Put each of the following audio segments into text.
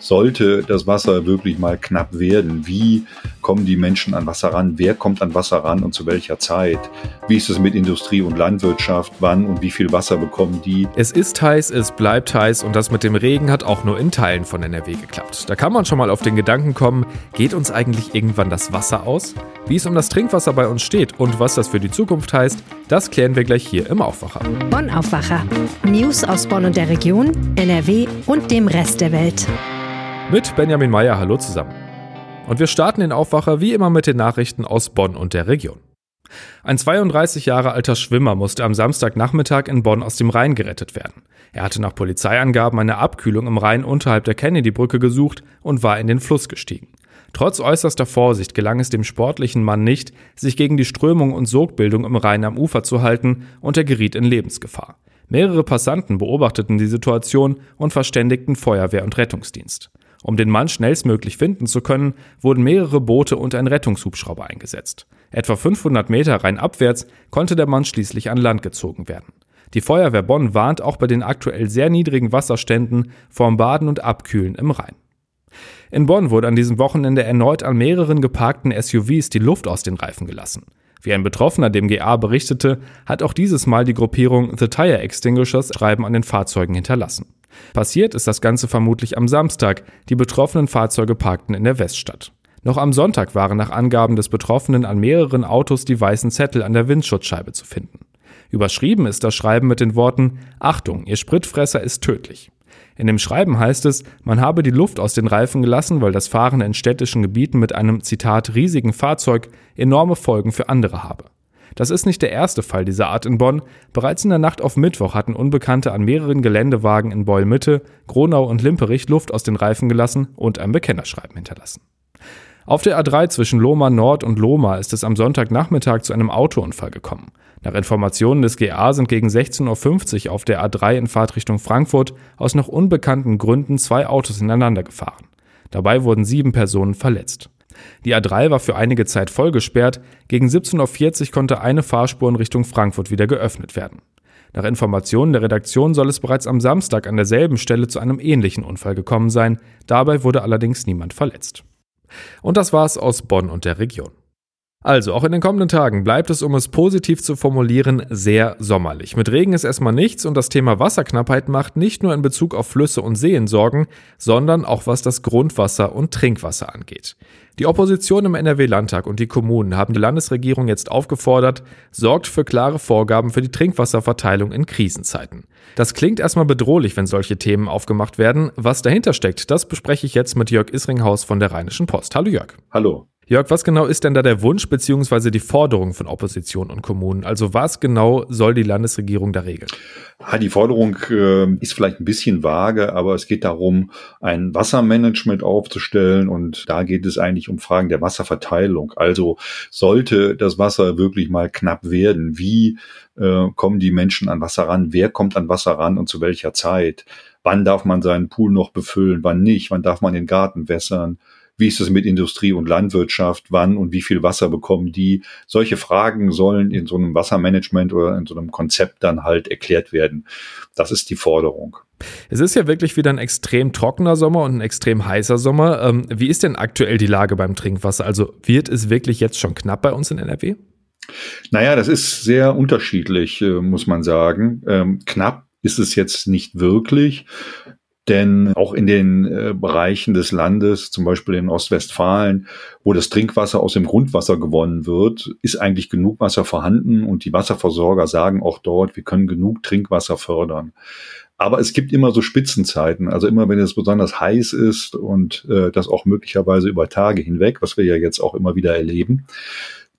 sollte das Wasser wirklich mal knapp werden, wie kommen die Menschen an Wasser ran, wer kommt an Wasser ran und zu welcher Zeit, wie ist es mit Industrie und Landwirtschaft, wann und wie viel Wasser bekommen die. Es ist heiß, es bleibt heiß und das mit dem Regen hat auch nur in Teilen von NRW geklappt. Da kann man schon mal auf den Gedanken kommen, geht uns eigentlich irgendwann das Wasser aus? Wie es um das Trinkwasser bei uns steht und was das für die Zukunft heißt, das klären wir gleich hier im Aufwacher. Bonn Aufwacher. News aus Bonn und der Region, NRW und dem Rest der Welt. Mit Benjamin Meyer, hallo zusammen. Und wir starten den Aufwacher wie immer mit den Nachrichten aus Bonn und der Region. Ein 32 Jahre alter Schwimmer musste am Samstagnachmittag in Bonn aus dem Rhein gerettet werden. Er hatte nach Polizeiangaben eine Abkühlung im Rhein unterhalb der Kennedy-Brücke gesucht und war in den Fluss gestiegen. Trotz äußerster Vorsicht gelang es dem sportlichen Mann nicht, sich gegen die Strömung und Sogbildung im Rhein am Ufer zu halten und er geriet in Lebensgefahr. Mehrere Passanten beobachteten die Situation und verständigten Feuerwehr und Rettungsdienst. Um den Mann schnellstmöglich finden zu können, wurden mehrere Boote und ein Rettungshubschrauber eingesetzt. Etwa 500 Meter rein abwärts konnte der Mann schließlich an Land gezogen werden. Die Feuerwehr Bonn warnt auch bei den aktuell sehr niedrigen Wasserständen vorm Baden und Abkühlen im Rhein. In Bonn wurde an diesem Wochenende erneut an mehreren geparkten SUVs die Luft aus den Reifen gelassen. Wie ein Betroffener dem GA berichtete, hat auch dieses Mal die Gruppierung The Tire Extinguishers Schreiben an den Fahrzeugen hinterlassen. Passiert ist das Ganze vermutlich am Samstag. Die betroffenen Fahrzeuge parkten in der Weststadt. Noch am Sonntag waren nach Angaben des Betroffenen an mehreren Autos die weißen Zettel an der Windschutzscheibe zu finden. Überschrieben ist das Schreiben mit den Worten Achtung, Ihr Spritfresser ist tödlich. In dem Schreiben heißt es, man habe die Luft aus den Reifen gelassen, weil das Fahren in städtischen Gebieten mit einem Zitat riesigen Fahrzeug enorme Folgen für andere habe. Das ist nicht der erste Fall dieser Art in Bonn. Bereits in der Nacht auf Mittwoch hatten Unbekannte an mehreren Geländewagen in Beul-Mitte, Gronau und Limperich Luft aus den Reifen gelassen und ein Bekennerschreiben hinterlassen. Auf der A3 zwischen Lohmar Nord und Lohmar ist es am Sonntagnachmittag zu einem Autounfall gekommen. Nach Informationen des GA sind gegen 16.50 Uhr auf der A3 in Fahrtrichtung Frankfurt aus noch unbekannten Gründen zwei Autos ineinander gefahren. Dabei wurden sieben Personen verletzt. Die A3 war für einige Zeit voll gesperrt, gegen 17.40 Uhr konnte eine Fahrspur in Richtung Frankfurt wieder geöffnet werden. Nach Informationen der Redaktion soll es bereits am Samstag an derselben Stelle zu einem ähnlichen Unfall gekommen sein, dabei wurde allerdings niemand verletzt. Und das war's aus Bonn und der Region. Also, auch in den kommenden Tagen bleibt es, um es positiv zu formulieren, sehr sommerlich. Mit Regen ist erstmal nichts und das Thema Wasserknappheit macht nicht nur in Bezug auf Flüsse und Seen Sorgen, sondern auch was das Grundwasser und Trinkwasser angeht. Die Opposition im NRW-Landtag und die Kommunen haben die Landesregierung jetzt aufgefordert, sorgt für klare Vorgaben für die Trinkwasserverteilung in Krisenzeiten. Das klingt erstmal bedrohlich, wenn solche Themen aufgemacht werden. Was dahinter steckt, das bespreche ich jetzt mit Jörg Isringhaus von der Rheinischen Post. Hallo Jörg. Hallo. Jörg, was genau ist denn da der Wunsch bzw. die Forderung von Opposition und Kommunen? Also was genau soll die Landesregierung da regeln? Die Forderung äh, ist vielleicht ein bisschen vage, aber es geht darum, ein Wassermanagement aufzustellen und da geht es eigentlich um Fragen der Wasserverteilung. Also sollte das Wasser wirklich mal knapp werden, wie äh, kommen die Menschen an Wasser ran, wer kommt an Wasser ran und zu welcher Zeit? Wann darf man seinen Pool noch befüllen, wann nicht, wann darf man den Garten wässern? Wie ist es mit Industrie und Landwirtschaft? Wann und wie viel Wasser bekommen die? Solche Fragen sollen in so einem Wassermanagement oder in so einem Konzept dann halt erklärt werden. Das ist die Forderung. Es ist ja wirklich wieder ein extrem trockener Sommer und ein extrem heißer Sommer. Ähm, wie ist denn aktuell die Lage beim Trinkwasser? Also wird es wirklich jetzt schon knapp bei uns in NRW? Naja, das ist sehr unterschiedlich, äh, muss man sagen. Ähm, knapp ist es jetzt nicht wirklich. Denn auch in den äh, Bereichen des Landes, zum Beispiel in Ostwestfalen, wo das Trinkwasser aus dem Grundwasser gewonnen wird, ist eigentlich genug Wasser vorhanden und die Wasserversorger sagen auch dort, wir können genug Trinkwasser fördern. Aber es gibt immer so Spitzenzeiten, also immer wenn es besonders heiß ist und äh, das auch möglicherweise über Tage hinweg, was wir ja jetzt auch immer wieder erleben,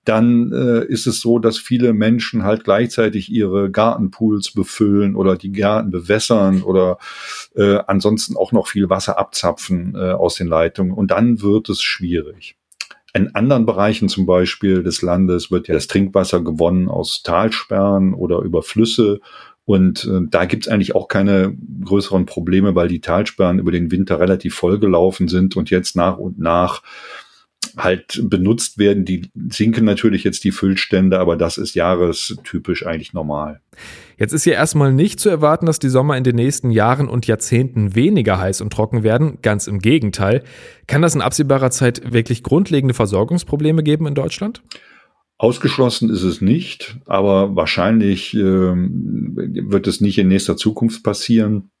dann äh, ist es so, dass viele Menschen halt gleichzeitig ihre Gartenpools befüllen oder die Gärten bewässern oder äh, ansonsten auch noch viel Wasser abzapfen äh, aus den Leitungen. Und dann wird es schwierig. In anderen Bereichen zum Beispiel des Landes wird ja das Trinkwasser gewonnen aus Talsperren oder über Flüsse. Und äh, da gibt's eigentlich auch keine größeren Probleme, weil die Talsperren über den Winter relativ vollgelaufen sind und jetzt nach und nach halt benutzt werden. Die sinken natürlich jetzt die Füllstände, aber das ist jahrestypisch eigentlich normal. Jetzt ist ja erstmal nicht zu erwarten, dass die Sommer in den nächsten Jahren und Jahrzehnten weniger heiß und trocken werden. Ganz im Gegenteil. Kann das in absehbarer Zeit wirklich grundlegende Versorgungsprobleme geben in Deutschland? Ausgeschlossen ist es nicht, aber wahrscheinlich äh, wird es nicht in nächster Zukunft passieren.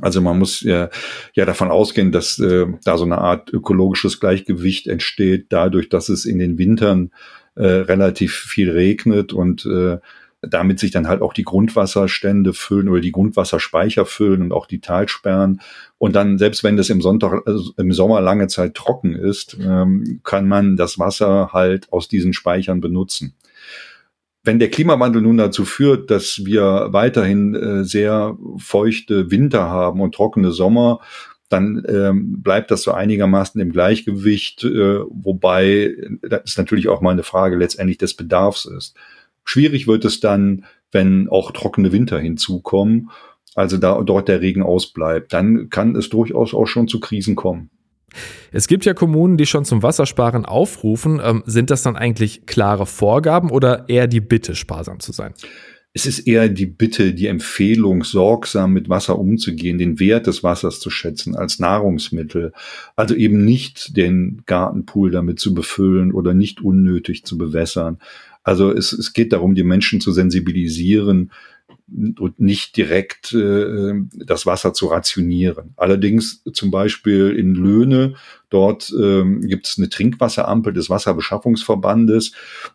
Also man muss ja, ja davon ausgehen, dass äh, da so eine Art ökologisches Gleichgewicht entsteht, dadurch, dass es in den Wintern äh, relativ viel regnet und äh, damit sich dann halt auch die Grundwasserstände füllen oder die Grundwasserspeicher füllen und auch die Talsperren. Und dann, selbst wenn das im, Sonntag, also im Sommer lange Zeit trocken ist, ähm, kann man das Wasser halt aus diesen Speichern benutzen wenn der Klimawandel nun dazu führt, dass wir weiterhin äh, sehr feuchte Winter haben und trockene Sommer, dann ähm, bleibt das so einigermaßen im Gleichgewicht, äh, wobei das natürlich auch mal eine Frage letztendlich des Bedarfs ist. Schwierig wird es dann, wenn auch trockene Winter hinzukommen, also da dort der Regen ausbleibt, dann kann es durchaus auch schon zu Krisen kommen. Es gibt ja Kommunen, die schon zum Wassersparen aufrufen. Ähm, sind das dann eigentlich klare Vorgaben oder eher die Bitte, sparsam zu sein? Es ist eher die Bitte, die Empfehlung, sorgsam mit Wasser umzugehen, den Wert des Wassers zu schätzen als Nahrungsmittel. Also eben nicht den Gartenpool damit zu befüllen oder nicht unnötig zu bewässern. Also es, es geht darum, die Menschen zu sensibilisieren, und nicht direkt äh, das Wasser zu rationieren. Allerdings zum Beispiel in Löhne, dort ähm, gibt es eine Trinkwasserampel des Wasserbeschaffungsverbandes,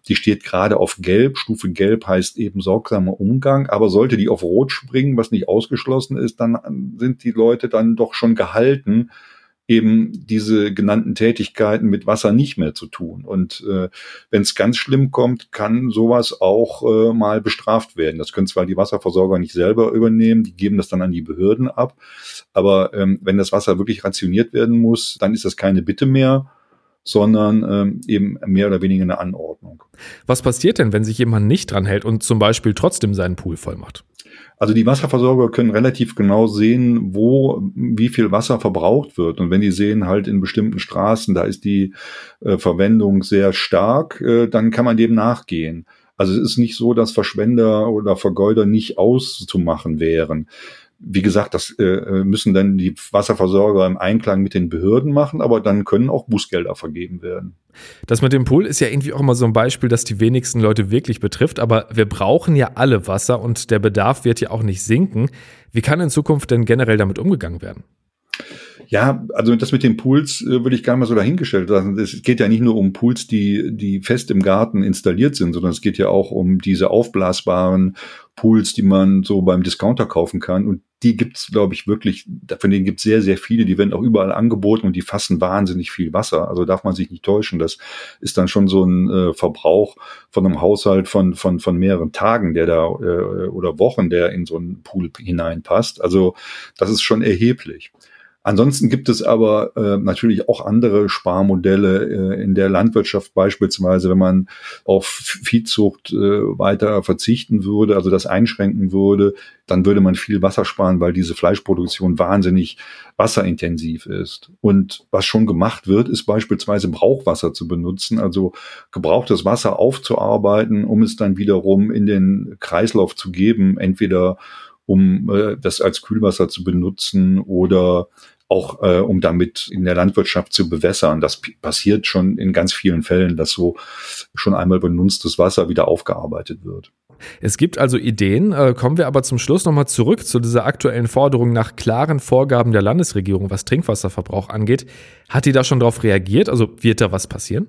die steht gerade auf Gelb. Stufe Gelb heißt eben sorgsamer Umgang, aber sollte die auf Rot springen, was nicht ausgeschlossen ist, dann sind die Leute dann doch schon gehalten, eben diese genannten Tätigkeiten mit Wasser nicht mehr zu tun. Und äh, wenn es ganz schlimm kommt, kann sowas auch äh, mal bestraft werden. Das können zwar die Wasserversorger nicht selber übernehmen, die geben das dann an die Behörden ab, aber ähm, wenn das Wasser wirklich rationiert werden muss, dann ist das keine Bitte mehr, sondern ähm, eben mehr oder weniger eine Anordnung. Was passiert denn, wenn sich jemand nicht dran hält und zum Beispiel trotzdem seinen Pool voll macht? Also die Wasserversorger können relativ genau sehen, wo wie viel Wasser verbraucht wird. Und wenn die sehen halt in bestimmten Straßen, da ist die äh, Verwendung sehr stark, äh, dann kann man dem nachgehen. Also es ist nicht so, dass Verschwender oder Vergeuder nicht auszumachen wären. Wie gesagt, das äh, müssen dann die Wasserversorger im Einklang mit den Behörden machen, aber dann können auch Bußgelder vergeben werden. Das mit dem Pool ist ja irgendwie auch immer so ein Beispiel, das die wenigsten Leute wirklich betrifft, aber wir brauchen ja alle Wasser und der Bedarf wird ja auch nicht sinken. Wie kann in Zukunft denn generell damit umgegangen werden? Ja, also das mit den Pools äh, würde ich gar mal so dahingestellt lassen. Es geht ja nicht nur um Pools, die, die fest im Garten installiert sind, sondern es geht ja auch um diese aufblasbaren Pools, die man so beim Discounter kaufen kann. Und die gibt's, glaube ich, wirklich, von denen gibt's sehr, sehr viele. Die werden auch überall angeboten und die fassen wahnsinnig viel Wasser. Also darf man sich nicht täuschen. Das ist dann schon so ein äh, Verbrauch von einem Haushalt von, von, von mehreren Tagen, der da äh, oder Wochen, der in so einen Pool hineinpasst. Also das ist schon erheblich. Ansonsten gibt es aber äh, natürlich auch andere Sparmodelle äh, in der Landwirtschaft beispielsweise, wenn man auf Viehzucht äh, weiter verzichten würde, also das einschränken würde, dann würde man viel Wasser sparen, weil diese Fleischproduktion wahnsinnig wasserintensiv ist. Und was schon gemacht wird, ist beispielsweise Brauchwasser zu benutzen, also gebrauchtes Wasser aufzuarbeiten, um es dann wiederum in den Kreislauf zu geben, entweder um äh, das als Kühlwasser zu benutzen oder auch äh, um damit in der Landwirtschaft zu bewässern. Das passiert schon in ganz vielen Fällen, dass so schon einmal benutztes Wasser wieder aufgearbeitet wird. Es gibt also Ideen. Äh, kommen wir aber zum Schluss nochmal zurück zu dieser aktuellen Forderung nach klaren Vorgaben der Landesregierung, was Trinkwasserverbrauch angeht. Hat die da schon darauf reagiert? Also wird da was passieren?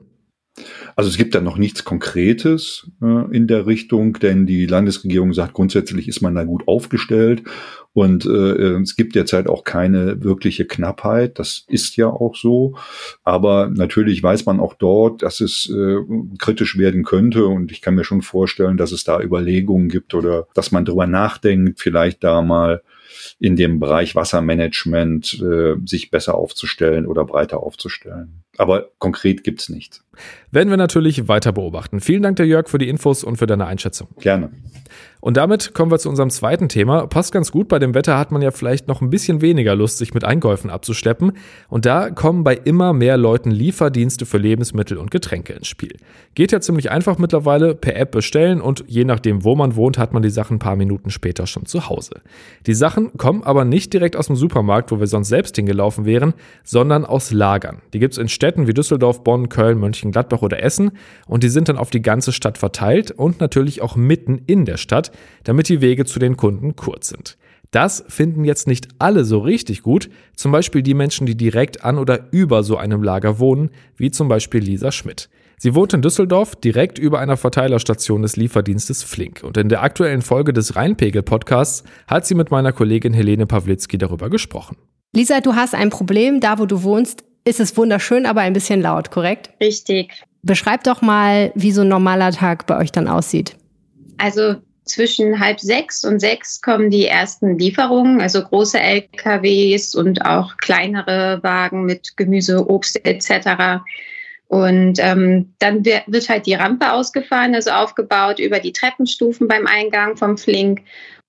Also es gibt da noch nichts Konkretes äh, in der Richtung, denn die Landesregierung sagt, grundsätzlich ist man da gut aufgestellt und äh, es gibt derzeit auch keine wirkliche Knappheit. Das ist ja auch so. Aber natürlich weiß man auch dort, dass es äh, kritisch werden könnte und ich kann mir schon vorstellen, dass es da Überlegungen gibt oder dass man drüber nachdenkt, vielleicht da mal in dem Bereich Wassermanagement äh, sich besser aufzustellen oder breiter aufzustellen. Aber konkret gibt's nichts. Werden wir natürlich weiter beobachten. Vielen Dank, der Jörg, für die Infos und für deine Einschätzung. Gerne. Und damit kommen wir zu unserem zweiten Thema. Passt ganz gut, bei dem Wetter hat man ja vielleicht noch ein bisschen weniger Lust, sich mit Einkäufen abzuschleppen. Und da kommen bei immer mehr Leuten Lieferdienste für Lebensmittel und Getränke ins Spiel. Geht ja ziemlich einfach mittlerweile, per App bestellen und je nachdem, wo man wohnt, hat man die Sachen ein paar Minuten später schon zu Hause. Die Sachen kommen aber nicht direkt aus dem Supermarkt, wo wir sonst selbst hingelaufen wären, sondern aus Lagern. Die gibt's in Städten wie Düsseldorf, Bonn, Köln, Mönchengladbach oder Essen und die sind dann auf die ganze Stadt verteilt und natürlich auch mitten in der Stadt, damit die Wege zu den Kunden kurz sind. Das finden jetzt nicht alle so richtig gut, zum Beispiel die Menschen, die direkt an oder über so einem Lager wohnen, wie zum Beispiel Lisa Schmidt. Sie wohnt in Düsseldorf direkt über einer Verteilerstation des Lieferdienstes Flink und in der aktuellen Folge des Rheinpegel-Podcasts hat sie mit meiner Kollegin Helene Pawlitzki darüber gesprochen. Lisa, du hast ein Problem, da wo du wohnst, ist es wunderschön, aber ein bisschen laut, korrekt? Richtig. Beschreib doch mal, wie so ein normaler Tag bei euch dann aussieht. Also zwischen halb sechs und sechs kommen die ersten Lieferungen, also große LKWs und auch kleinere Wagen mit Gemüse, Obst etc. Und ähm, dann wird halt die Rampe ausgefahren, also aufgebaut über die Treppenstufen beim Eingang vom Flink.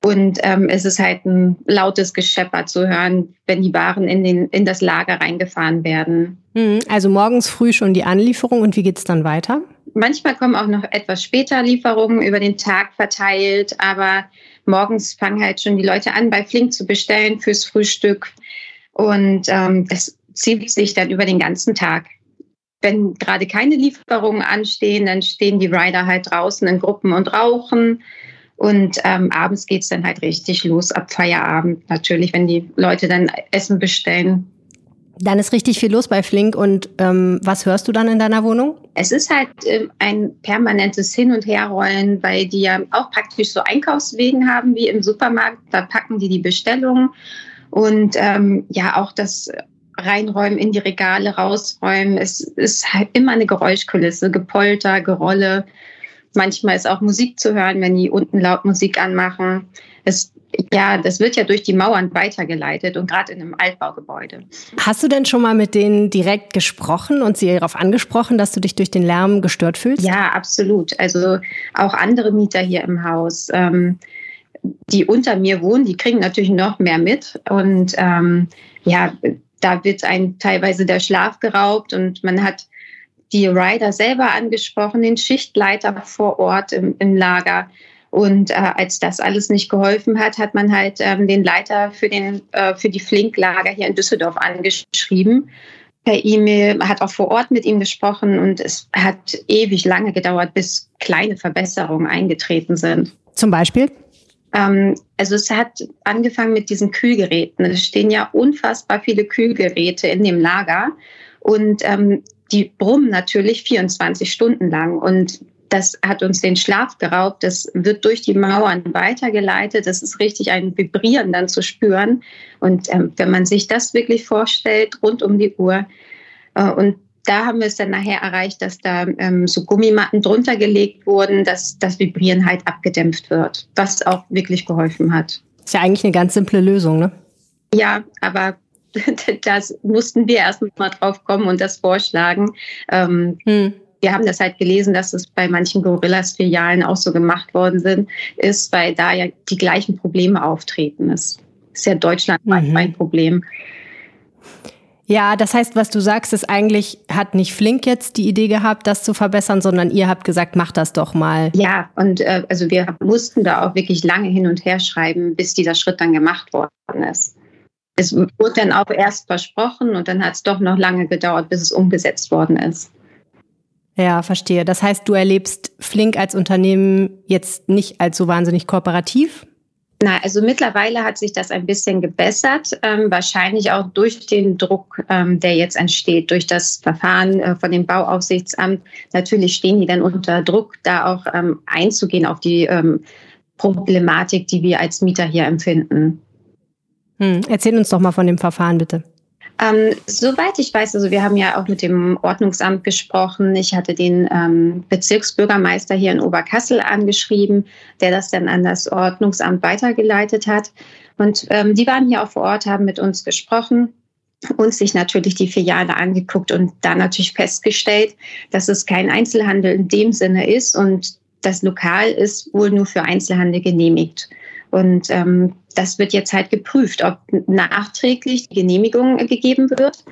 Und ähm, es ist halt ein lautes Geschepper zu hören, wenn die Waren in, den, in das Lager reingefahren werden. Hm, also morgens früh schon die Anlieferung und wie geht es dann weiter? Manchmal kommen auch noch etwas später Lieferungen über den Tag verteilt, aber morgens fangen halt schon die Leute an, bei Flink zu bestellen fürs Frühstück. Und ähm, das zieht sich dann über den ganzen Tag. Wenn gerade keine Lieferungen anstehen, dann stehen die Rider halt draußen in Gruppen und rauchen. Und ähm, abends geht's dann halt richtig los, ab Feierabend natürlich, wenn die Leute dann Essen bestellen. Dann ist richtig viel los bei Flink. Und ähm, was hörst du dann in deiner Wohnung? Es ist halt äh, ein permanentes Hin- und Herrollen, weil die ja auch praktisch so Einkaufswegen haben wie im Supermarkt. Da packen die die Bestellungen. Und ähm, ja, auch das reinräumen in die Regale, rausräumen. Es ist halt immer eine Geräuschkulisse, Gepolter, Gerolle. Manchmal ist auch Musik zu hören, wenn die unten laut Musik anmachen. Es, ja, das wird ja durch die Mauern weitergeleitet und gerade in einem Altbaugebäude. Hast du denn schon mal mit denen direkt gesprochen und sie darauf angesprochen, dass du dich durch den Lärm gestört fühlst? Ja, absolut. Also auch andere Mieter hier im Haus. Ähm, die unter mir wohnen, die kriegen natürlich noch mehr mit. Und ähm, ja, da wird ein teilweise der Schlaf geraubt und man hat die Rider selber angesprochen, den Schichtleiter vor Ort im, im Lager. Und äh, als das alles nicht geholfen hat, hat man halt ähm, den Leiter für, den, äh, für die Flink-Lager hier in Düsseldorf angeschrieben. Per E-Mail, hat auch vor Ort mit ihm gesprochen und es hat ewig lange gedauert, bis kleine Verbesserungen eingetreten sind. Zum Beispiel? Ähm, also es hat angefangen mit diesen Kühlgeräten. Es stehen ja unfassbar viele Kühlgeräte in dem Lager und ähm, die brummen natürlich 24 Stunden lang und das hat uns den Schlaf geraubt. Das wird durch die Mauern weitergeleitet. Das ist richtig ein Vibrieren dann zu spüren. Und ähm, wenn man sich das wirklich vorstellt, rund um die Uhr, äh, und da haben wir es dann nachher erreicht, dass da ähm, so Gummimatten drunter gelegt wurden, dass das Vibrieren halt abgedämpft wird, was auch wirklich geholfen hat. Ist ja eigentlich eine ganz simple Lösung, ne? Ja, aber das mussten wir erst mal drauf kommen und das vorschlagen. Ähm, hm. Wir haben das halt gelesen, dass es bei manchen Gorillas-Filialen auch so gemacht worden sind, ist, weil da ja die gleichen Probleme auftreten. Das ist ja deutschlandweit mhm. ein Problem. Ja, das heißt, was du sagst, ist eigentlich, hat nicht Flink jetzt die Idee gehabt, das zu verbessern, sondern ihr habt gesagt, mach das doch mal. Ja, und äh, also wir mussten da auch wirklich lange hin und her schreiben, bis dieser Schritt dann gemacht worden ist. Es wurde dann auch erst versprochen und dann hat es doch noch lange gedauert, bis es umgesetzt worden ist. Ja, verstehe. Das heißt, du erlebst Flink als Unternehmen jetzt nicht als so wahnsinnig kooperativ? Na, also mittlerweile hat sich das ein bisschen gebessert, ähm, wahrscheinlich auch durch den Druck, ähm, der jetzt entsteht, durch das Verfahren äh, von dem Bauaufsichtsamt. Natürlich stehen die dann unter Druck, da auch ähm, einzugehen auf die ähm, Problematik, die wir als Mieter hier empfinden. Hm, erzähl uns doch mal von dem Verfahren, bitte. Ähm, soweit ich weiß, also wir haben ja auch mit dem Ordnungsamt gesprochen. Ich hatte den ähm, Bezirksbürgermeister hier in Oberkassel angeschrieben, der das dann an das Ordnungsamt weitergeleitet hat. Und ähm, die waren hier auch vor Ort, haben mit uns gesprochen uns sich natürlich die Filiale angeguckt und da natürlich festgestellt, dass es kein Einzelhandel in dem Sinne ist und das Lokal ist wohl nur für Einzelhandel genehmigt. Und ähm, das wird jetzt halt geprüft, ob nachträglich Genehmigung gegeben wird,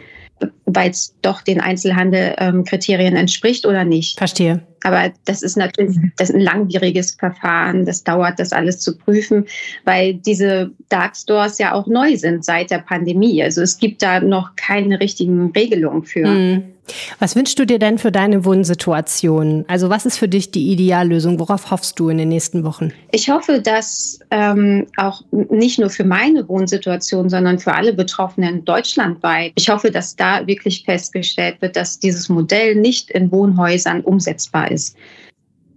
weil es doch den Einzelhandel-Kriterien ähm, entspricht oder nicht. Verstehe. Aber das ist natürlich das ist ein langwieriges Verfahren. Das dauert, das alles zu prüfen, weil diese Dark Stores ja auch neu sind seit der Pandemie. Also es gibt da noch keine richtigen Regelungen für. Mhm. Was wünschst du dir denn für deine Wohnsituation? Also was ist für dich die Ideallösung? Worauf hoffst du in den nächsten Wochen? Ich hoffe, dass ähm, auch nicht nur für meine Wohnsituation, sondern für alle Betroffenen deutschlandweit, ich hoffe, dass da wirklich festgestellt wird, dass dieses Modell nicht in Wohnhäusern umsetzbar ist.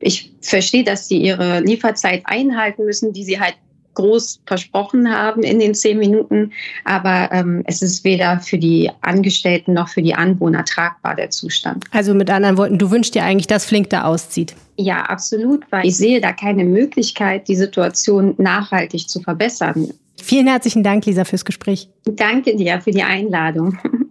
Ich verstehe, dass sie ihre Lieferzeit einhalten müssen, die sie halt groß versprochen haben in den zehn Minuten. Aber ähm, es ist weder für die Angestellten noch für die Anwohner tragbar, der Zustand. Also mit anderen Worten, du wünschst dir eigentlich, dass Flink da auszieht. Ja, absolut, weil ich sehe da keine Möglichkeit, die Situation nachhaltig zu verbessern. Vielen herzlichen Dank, Lisa, fürs Gespräch. Danke dir für die Einladung.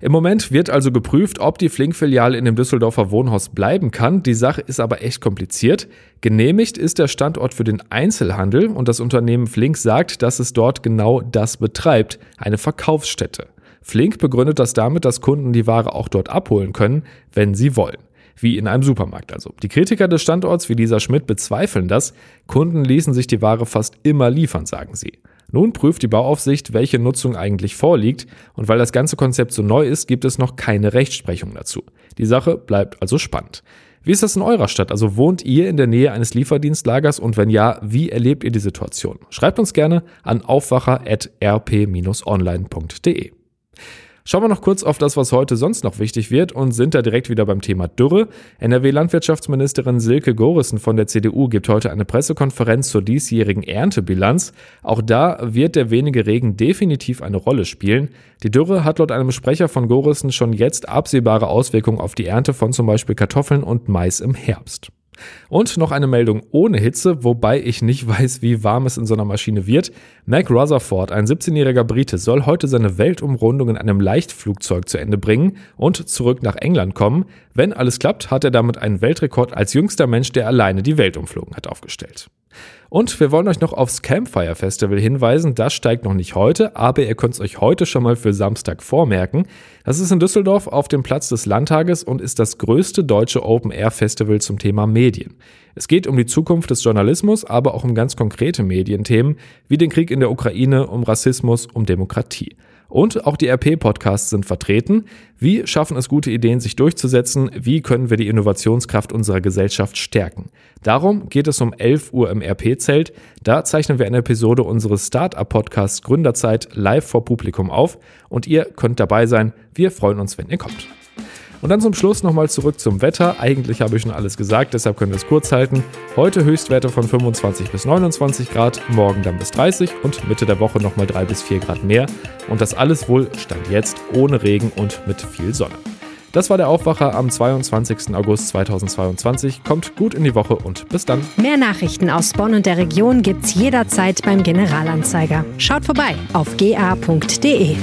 Im Moment wird also geprüft, ob die Flink-Filiale in dem Düsseldorfer Wohnhaus bleiben kann. Die Sache ist aber echt kompliziert. Genehmigt ist der Standort für den Einzelhandel und das Unternehmen Flink sagt, dass es dort genau das betreibt, eine Verkaufsstätte. Flink begründet das damit, dass Kunden die Ware auch dort abholen können, wenn sie wollen. Wie in einem Supermarkt also. Die Kritiker des Standorts wie Lisa Schmidt bezweifeln das. Kunden ließen sich die Ware fast immer liefern, sagen sie. Nun prüft die Bauaufsicht, welche Nutzung eigentlich vorliegt, und weil das ganze Konzept so neu ist, gibt es noch keine Rechtsprechung dazu. Die Sache bleibt also spannend. Wie ist das in eurer Stadt? Also wohnt ihr in der Nähe eines Lieferdienstlagers und wenn ja, wie erlebt ihr die Situation? Schreibt uns gerne an aufwacher.rp-online.de. Schauen wir noch kurz auf das, was heute sonst noch wichtig wird und sind da direkt wieder beim Thema Dürre. NRW-Landwirtschaftsministerin Silke Gorissen von der CDU gibt heute eine Pressekonferenz zur diesjährigen Erntebilanz. Auch da wird der wenige Regen definitiv eine Rolle spielen. Die Dürre hat laut einem Sprecher von Gorissen schon jetzt absehbare Auswirkungen auf die Ernte von zum Beispiel Kartoffeln und Mais im Herbst. Und noch eine Meldung ohne Hitze, wobei ich nicht weiß, wie warm es in so einer Maschine wird. Mac Rutherford, ein 17-jähriger Brite, soll heute seine Weltumrundung in einem Leichtflugzeug zu Ende bringen und zurück nach England kommen. Wenn alles klappt, hat er damit einen Weltrekord als jüngster Mensch, der alleine die Welt umflogen hat, aufgestellt. Und wir wollen euch noch aufs Campfire Festival hinweisen. Das steigt noch nicht heute, aber ihr könnt es euch heute schon mal für Samstag vormerken. Das ist in Düsseldorf auf dem Platz des Landtages und ist das größte deutsche Open-Air-Festival zum Thema Medien. Es geht um die Zukunft des Journalismus, aber auch um ganz konkrete Medienthemen wie den Krieg in der Ukraine, um Rassismus, um Demokratie. Und auch die RP-Podcasts sind vertreten. Wie schaffen es gute Ideen, sich durchzusetzen? Wie können wir die Innovationskraft unserer Gesellschaft stärken? Darum geht es um 11 Uhr im RP-Zelt. Da zeichnen wir eine Episode unseres Startup-Podcasts Gründerzeit live vor Publikum auf. Und ihr könnt dabei sein. Wir freuen uns, wenn ihr kommt. Und dann zum Schluss nochmal zurück zum Wetter. Eigentlich habe ich schon alles gesagt, deshalb können wir es kurz halten. Heute Höchstwerte von 25 bis 29 Grad, morgen dann bis 30 und Mitte der Woche nochmal 3 bis 4 Grad mehr. Und das alles wohl stand jetzt ohne Regen und mit viel Sonne. Das war der Aufwacher am 22. August 2022. Kommt gut in die Woche und bis dann. Mehr Nachrichten aus Bonn und der Region gibt's jederzeit beim Generalanzeiger. Schaut vorbei auf ga.de.